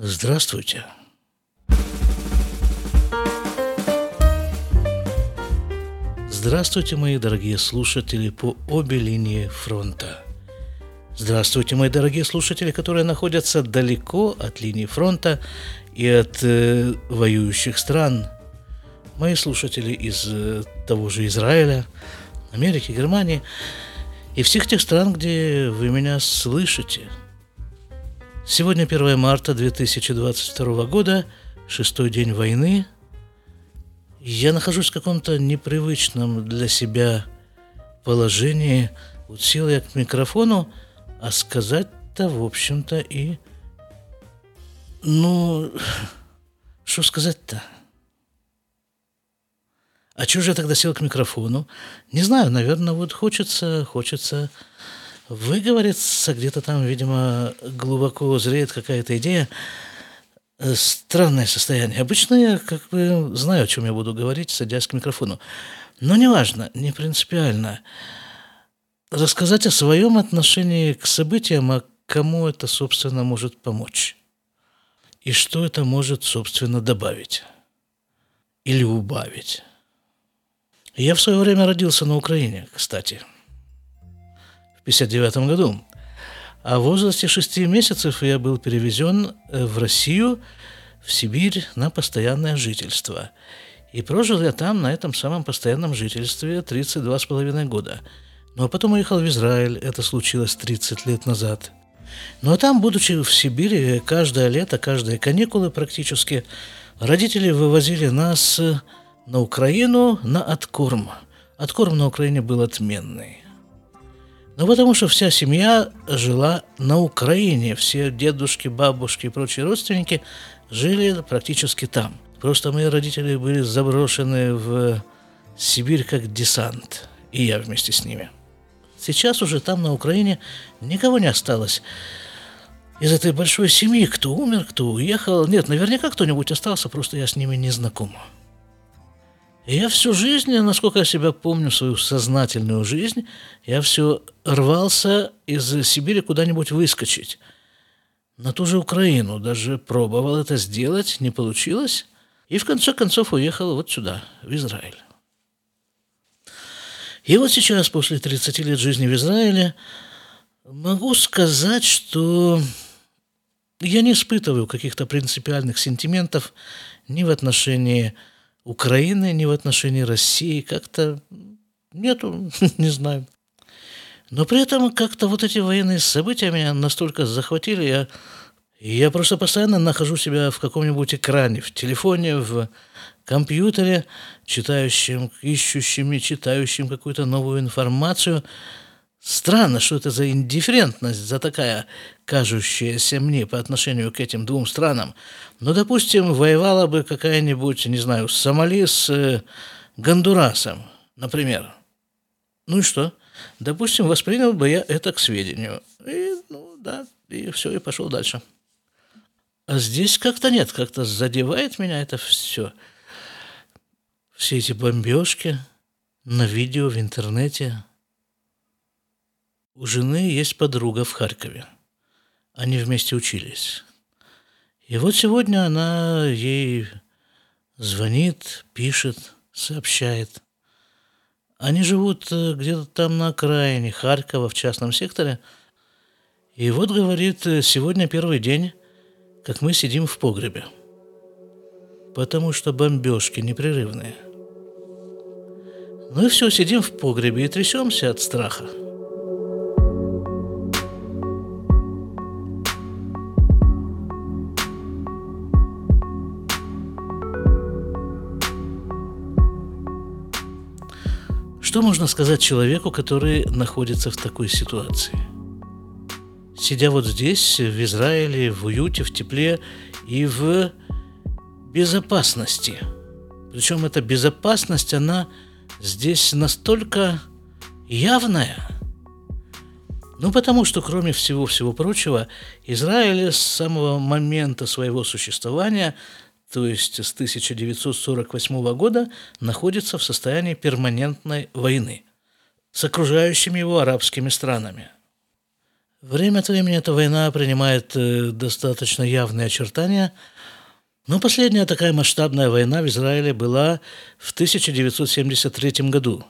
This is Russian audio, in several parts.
Здравствуйте. Здравствуйте, мои дорогие слушатели по обе линии фронта. Здравствуйте, мои дорогие слушатели, которые находятся далеко от линии фронта и от э, воюющих стран. Мои слушатели из э, того же Израиля, Америки, Германии и всех тех стран, где вы меня слышите – Сегодня 1 марта 2022 года, шестой день войны. Я нахожусь в каком-то непривычном для себя положении. Вот сел я к микрофону, а сказать-то, в общем-то, и... Ну, что сказать-то? А чего же я тогда сел к микрофону? Не знаю, наверное, вот хочется, хочется выговорится, где-то там, видимо, глубоко зреет какая-то идея. Э, странное состояние. Обычно я как бы знаю, о чем я буду говорить, садясь к микрофону. Но неважно, не принципиально. Рассказать о своем отношении к событиям, а кому это, собственно, может помочь. И что это может, собственно, добавить. Или убавить. Я в свое время родился на Украине, кстати – 1959 году. А в возрасте шести месяцев я был перевезен э, в Россию, в Сибирь на постоянное жительство. И прожил я там, на этом самом постоянном жительстве, 32 с половиной года. Ну а потом уехал в Израиль, это случилось 30 лет назад. Ну а там, будучи в Сибири, каждое лето, каждые каникулы практически, родители вывозили нас на Украину на откорм. Откорм на Украине был отменный. Ну, потому что вся семья жила на Украине. Все дедушки, бабушки и прочие родственники жили практически там. Просто мои родители были заброшены в Сибирь как десант. И я вместе с ними. Сейчас уже там, на Украине, никого не осталось. Из этой большой семьи, кто умер, кто уехал. Нет, наверняка кто-нибудь остался, просто я с ними не знаком. Я всю жизнь, насколько я себя помню, свою сознательную жизнь, я все рвался из Сибири куда-нибудь выскочить. На ту же Украину даже пробовал это сделать, не получилось. И в конце концов уехал вот сюда, в Израиль. И вот сейчас, после 30 лет жизни в Израиле, могу сказать, что я не испытываю каких-то принципиальных сентиментов ни в отношении Украины, ни в отношении России. Как-то нету, не знаю. Но при этом как-то вот эти военные события меня настолько захватили, я, я просто постоянно нахожу себя в каком-нибудь экране, в телефоне, в компьютере, читающим, ищущим и читающим какую-то новую информацию – Странно, что это за индифферентность, за такая кажущаяся мне по отношению к этим двум странам. Но, допустим, воевала бы какая-нибудь, не знаю, Сомали с э, Гондурасом, например. Ну и что? Допустим, воспринял бы я это к сведению. И, ну, да, и все, и пошел дальше. А здесь как-то нет, как-то задевает меня это все. Все эти бомбежки на видео в интернете – у жены есть подруга в Харькове. Они вместе учились. И вот сегодня она ей звонит, пишет, сообщает. Они живут э, где-то там на окраине Харькова, в частном секторе. И вот, говорит, сегодня первый день, как мы сидим в погребе. Потому что бомбежки непрерывные. Ну и все, сидим в погребе и трясемся от страха. Что можно сказать человеку, который находится в такой ситуации? Сидя вот здесь, в Израиле, в уюте, в тепле и в безопасности. Причем эта безопасность, она здесь настолько явная, ну, потому что, кроме всего-всего прочего, Израиль с самого момента своего существования то есть с 1948 года, находится в состоянии перманентной войны с окружающими его арабскими странами. Время от времени эта война принимает э, достаточно явные очертания, но последняя такая масштабная война в Израиле была в 1973 году.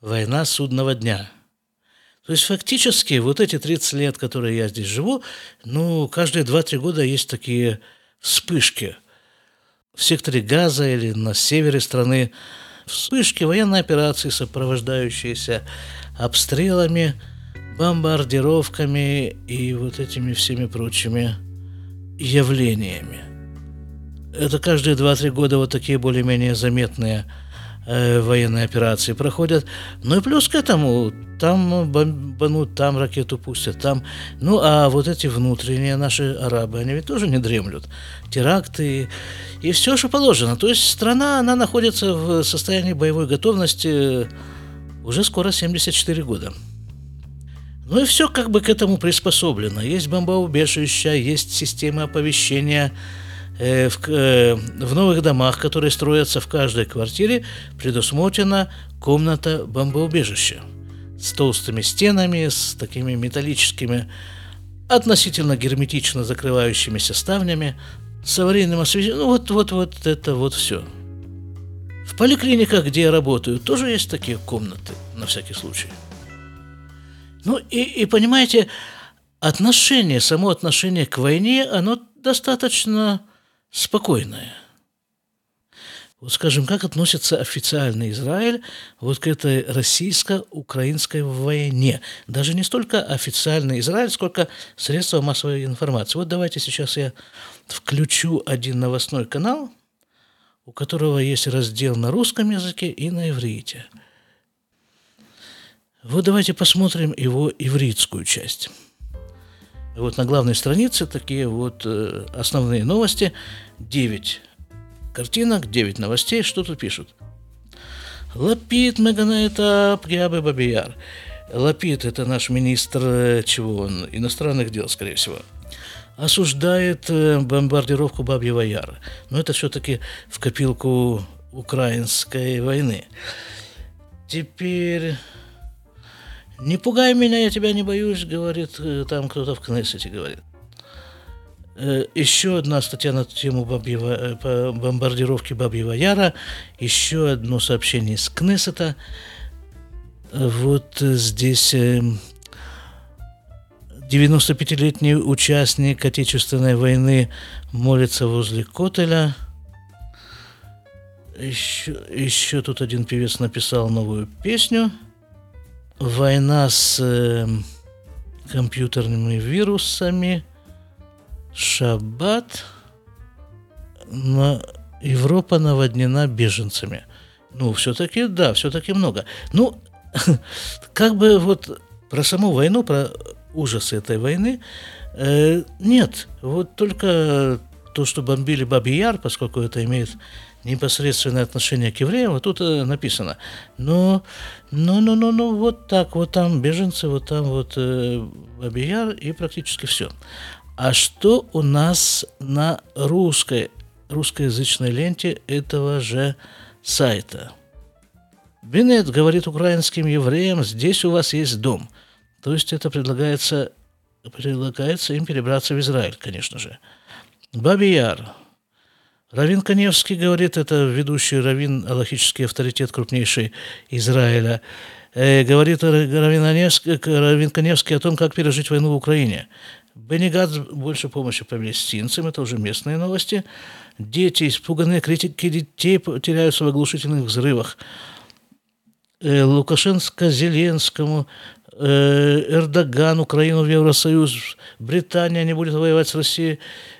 Война судного дня. То есть фактически вот эти 30 лет, которые я здесь живу, ну, каждые 2-3 года есть такие вспышки. В секторе Газа или на севере страны вспышки военной операции, сопровождающиеся обстрелами – бомбардировками и вот этими всеми прочими явлениями. Это каждые 2-3 года вот такие более-менее заметные э, военные операции проходят. Ну и плюс к этому, там бомбанут, там ракету пустят, там... Ну, а вот эти внутренние наши арабы, они ведь тоже не дремлют. Теракты и все, что положено. То есть страна, она находится в состоянии боевой готовности уже скоро 74 года. Ну и все как бы к этому приспособлено. Есть бомбоубежища, есть система оповещения э, в, э, в новых домах, которые строятся в каждой квартире, предусмотрена комната бомбоубежища с толстыми стенами, с такими металлическими, относительно герметично закрывающимися ставнями, с аварийным освещением. Ну вот, вот, вот это вот все. В поликлиниках, где я работаю, тоже есть такие комнаты, на всякий случай. Ну и, и понимаете, отношение, само отношение к войне, оно достаточно спокойное. Скажем, как относится официальный Израиль вот к этой российско-украинской войне. Даже не столько официальный Израиль, сколько средства массовой информации. Вот давайте сейчас я включу один новостной канал, у которого есть раздел на русском языке и на иврите – вот давайте посмотрим его ивритскую часть. Вот на главной странице такие вот э, основные новости. 9 картинок, 9 новостей. Что тут пишут? Лапид Меганета Пьябы Бабияр. Лапид – это наш министр, э, чего он, иностранных дел, скорее всего, осуждает э, бомбардировку Бабьего Яра. Но это все-таки в копилку украинской войны. Теперь «Не пугай меня, я тебя не боюсь», говорит э, там кто-то в Кнессете, говорит. Э, еще одна статья на тему Бабьева, э, по бомбардировки Бабьего Яра, еще одно сообщение из Кнессета. Вот здесь 95-летний участник Отечественной войны молится возле Котеля. Еще, еще тут один певец написал новую песню – война с э, компьютерными вирусами, шаббат, на, Европа наводнена беженцами. Ну, все-таки, да, все-таки много. Ну, как бы вот про саму войну, про ужасы этой войны, э, нет. Вот только то, что бомбили Бабий Яр, поскольку это имеет непосредственное отношение к евреям, вот тут э, написано. Но, ну, ну, ну, ну, вот так, вот там беженцы, вот там вот э, Бабияр и практически все. А что у нас на русской, русскоязычной ленте этого же сайта? Бинет говорит украинским евреям, здесь у вас есть дом. То есть это предлагается, предлагается им перебраться в Израиль, конечно же. Бабияр, Равин Каневский говорит, это ведущий равин, аллахический авторитет крупнейший Израиля, э, говорит равин Каневский о том, как пережить войну в Украине. Бенни Гадс больше помощи палестинцам, это уже местные новости. Дети, испуганные критики детей теряются в оглушительных взрывах. Э, Лукашенко Зеленскому, э, Эрдоган, Украину в Евросоюз, Британия не будет воевать с Россией.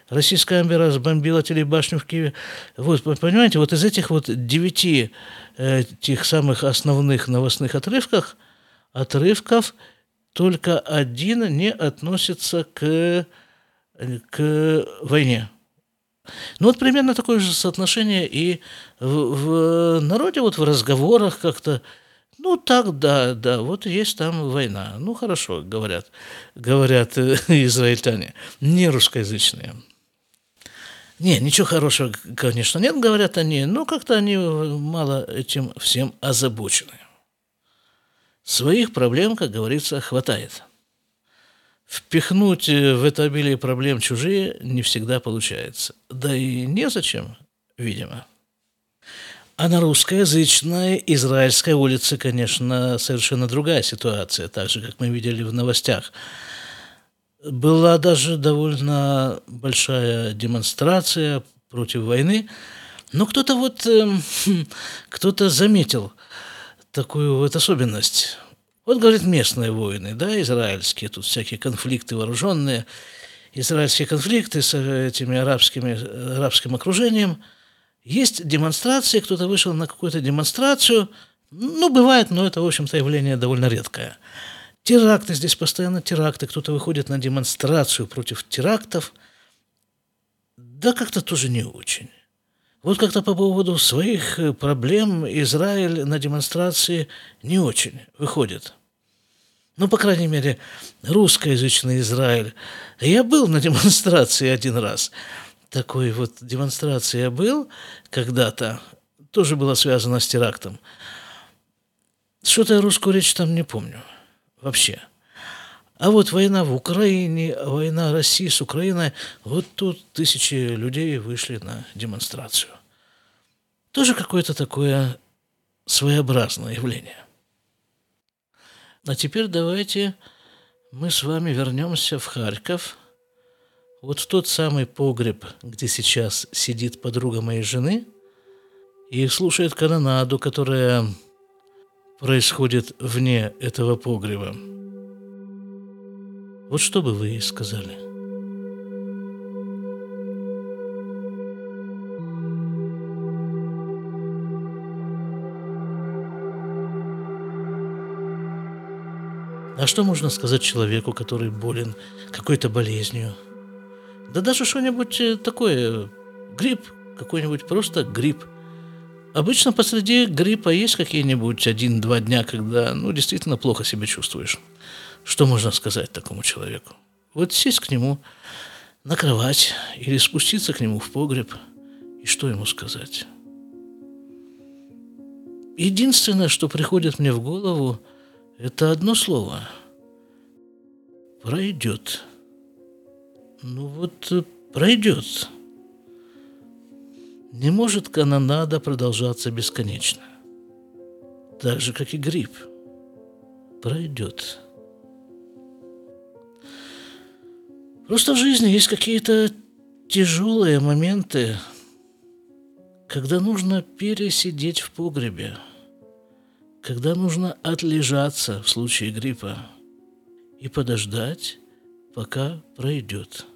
Российская армия разбомбила телебашню в Киеве. Вот, понимаете, вот из этих вот девяти э, тех самых основных новостных отрывков, отрывков только один не относится к, к войне. Ну вот примерно такое же соотношение и в, в народе, вот в разговорах как-то, ну так, да, да, вот есть там война. Ну хорошо, говорят, говорят э, израильтяне, не русскоязычные. Не, ничего хорошего, конечно, нет, говорят они, но как-то они мало этим всем озабочены. Своих проблем, как говорится, хватает. впихнуть в это обилие проблем чужие не всегда получается. Да и незачем, видимо. А на русскоязычной израильской улице, конечно, совершенно другая ситуация, так же, как мы видели в новостях. Была даже довольно большая демонстрация против войны, но кто-то вот, э, кто-то заметил такую вот особенность. Вот, говорит, местные воины, да, израильские, тут всякие конфликты вооруженные, израильские конфликты с этими арабскими, арабским окружением – есть демонстрации, кто-то вышел на какую-то демонстрацию. Ну, бывает, но это, в общем-то, явление довольно редкое. Теракты, здесь постоянно теракты, кто-то выходит на демонстрацию против терактов. Да как-то тоже не очень. Вот как-то по поводу своих проблем Израиль на демонстрации не очень выходит. Ну, по крайней мере, русскоязычный Израиль. Я был на демонстрации один раз – такой вот демонстрации я был когда-то, тоже было связано с терактом. Что-то я русскую речь там не помню вообще. А вот война в Украине, война России с Украиной, вот тут тысячи людей вышли на демонстрацию. Тоже какое-то такое своеобразное явление. А теперь давайте мы с вами вернемся в Харьков – вот в тот самый погреб, где сейчас сидит подруга моей жены и слушает канонаду, которая происходит вне этого погреба. Вот что бы вы ей сказали? А что можно сказать человеку, который болен какой-то болезнью, да даже что-нибудь э, такое, грипп, какой-нибудь просто грипп. Обычно посреди гриппа есть какие-нибудь один-два дня, когда, ну, действительно плохо себя чувствуешь. Что можно сказать такому человеку? Вот сесть к нему на кровать или спуститься к нему в погреб, и что ему сказать? Единственное, что приходит мне в голову, это одно слово. Пройдет. Ну вот э, пройдет. Не может канонада продолжаться бесконечно. Так же, как и грипп. Пройдет. Просто в жизни есть какие-то тяжелые моменты, когда нужно пересидеть в погребе, когда нужно отлежаться в случае гриппа и подождать, пока пройдет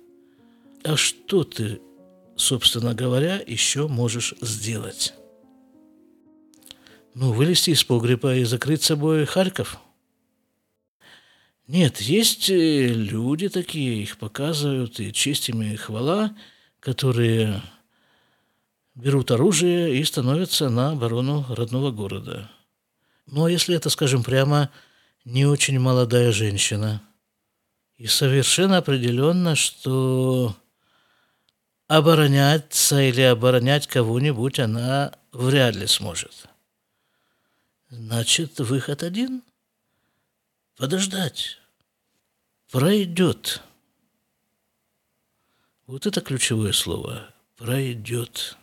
а что ты, собственно говоря, еще можешь сделать? Ну, вылезти из погреба и закрыть собой Харьков? Нет, есть э, люди такие, их показывают, и честь им и хвала, которые берут оружие и становятся на оборону родного города. А если это, скажем прямо, не очень молодая женщина, и совершенно определенно, что обороняться или оборонять кого-нибудь она вряд ли сможет. Значит, выход один – подождать. Пройдет. Вот это ключевое слово – пройдет.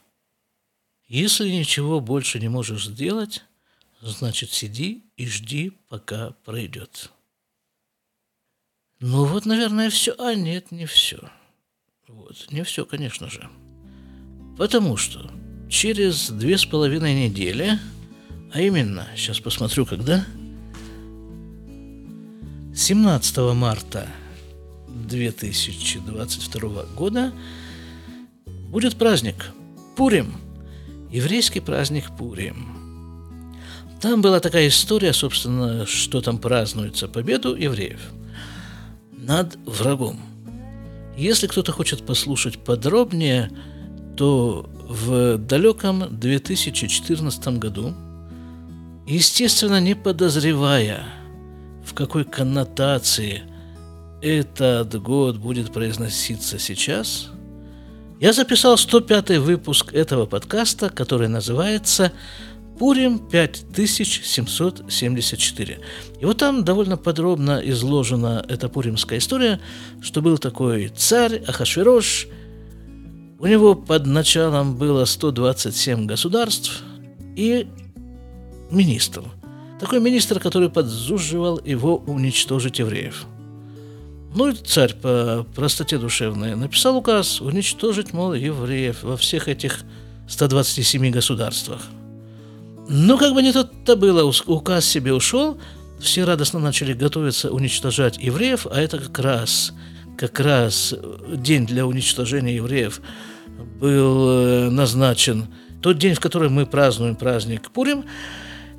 Если ничего больше не можешь сделать, значит, сиди и жди, пока пройдет. Ну вот, наверное, все. А нет, не все. Вот. Не все, конечно же. Потому что через две с половиной недели, а именно, сейчас посмотрю, когда, 17 марта 2022 года будет праздник Пурим, еврейский праздник Пурим. Там была такая история, собственно, что там празднуется победу евреев над врагом – если кто-то хочет послушать подробнее, то в далеком 2014 году, естественно, не подозревая, в какой коннотации этот год будет произноситься сейчас, я записал 105 выпуск этого подкаста, который называется Пурим 5774. И вот там довольно подробно изложена эта пуримская история, что был такой царь Ахашвирош, у него под началом было 127 государств и министр. Такой министр, который подзуживал его уничтожить евреев. Ну и царь по простоте душевной написал указ уничтожить, мол, евреев во всех этих 127 государствах – ну, как бы не тут-то было, указ себе ушел, все радостно начали готовиться уничтожать евреев, а это как раз, как раз день для уничтожения евреев был э, назначен, тот день, в который мы празднуем праздник Пурим,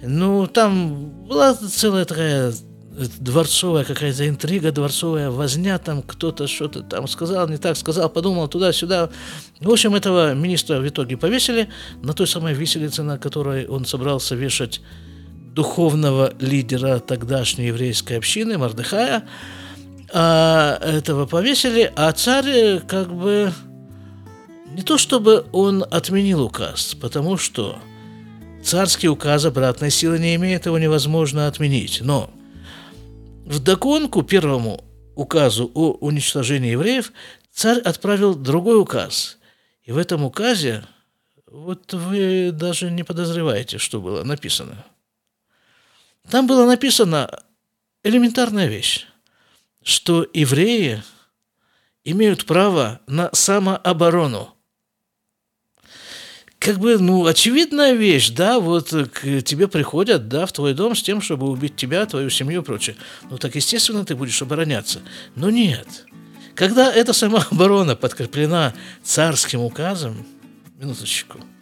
ну, там была целая такая дворцовая какая-то интрига, дворцовая возня, там кто-то что-то там сказал, не так сказал, подумал туда-сюда. В общем, этого министра в итоге повесили на той самой виселице, на которой он собрался вешать духовного лидера тогдашней еврейской общины Мардыхая. А этого повесили, а царь как бы не то чтобы он отменил указ, потому что царский указ обратной силы не имеет, его невозможно отменить. Но в догонку первому указу о уничтожении евреев царь отправил другой указ. И в этом указе, вот вы даже не подозреваете, что было написано. Там было написано элементарная вещь, что евреи имеют право на самооборону – как бы, ну, очевидная вещь, да, вот к тебе приходят, да, в твой дом с тем, чтобы убить тебя, твою семью и прочее. Ну, так, естественно, ты будешь обороняться. Но нет. Когда эта самооборона подкреплена царским указом, минуточку –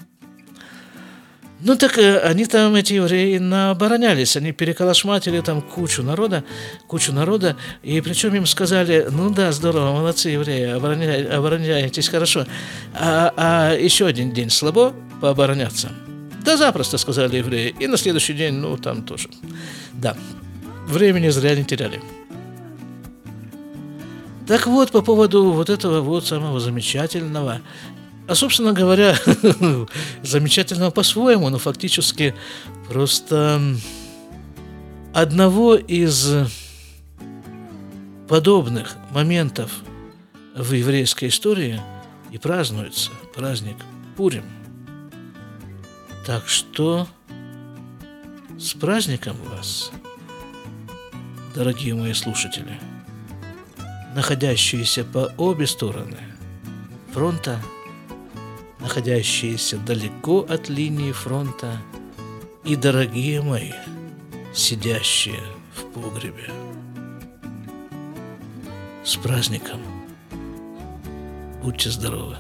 ну так э, они там, эти евреи, оборонялись, они переколошматили там кучу народа, кучу народа, и причем им сказали, ну да, здорово, молодцы евреи, обороняй, обороняетесь хорошо, а, а еще один день слабо пообороняться. Да запросто, сказали евреи, и на следующий день, ну там тоже. Да, времени зря не теряли. Так вот, по поводу вот этого вот самого замечательного а, собственно говоря, замечательно по-своему, но фактически просто одного из подобных моментов в еврейской истории и празднуется праздник Пурим. Так что с праздником вас, дорогие мои слушатели, находящиеся по обе стороны фронта – находящиеся далеко от линии фронта, и дорогие мои, сидящие в погребе. С праздником! Будьте здоровы!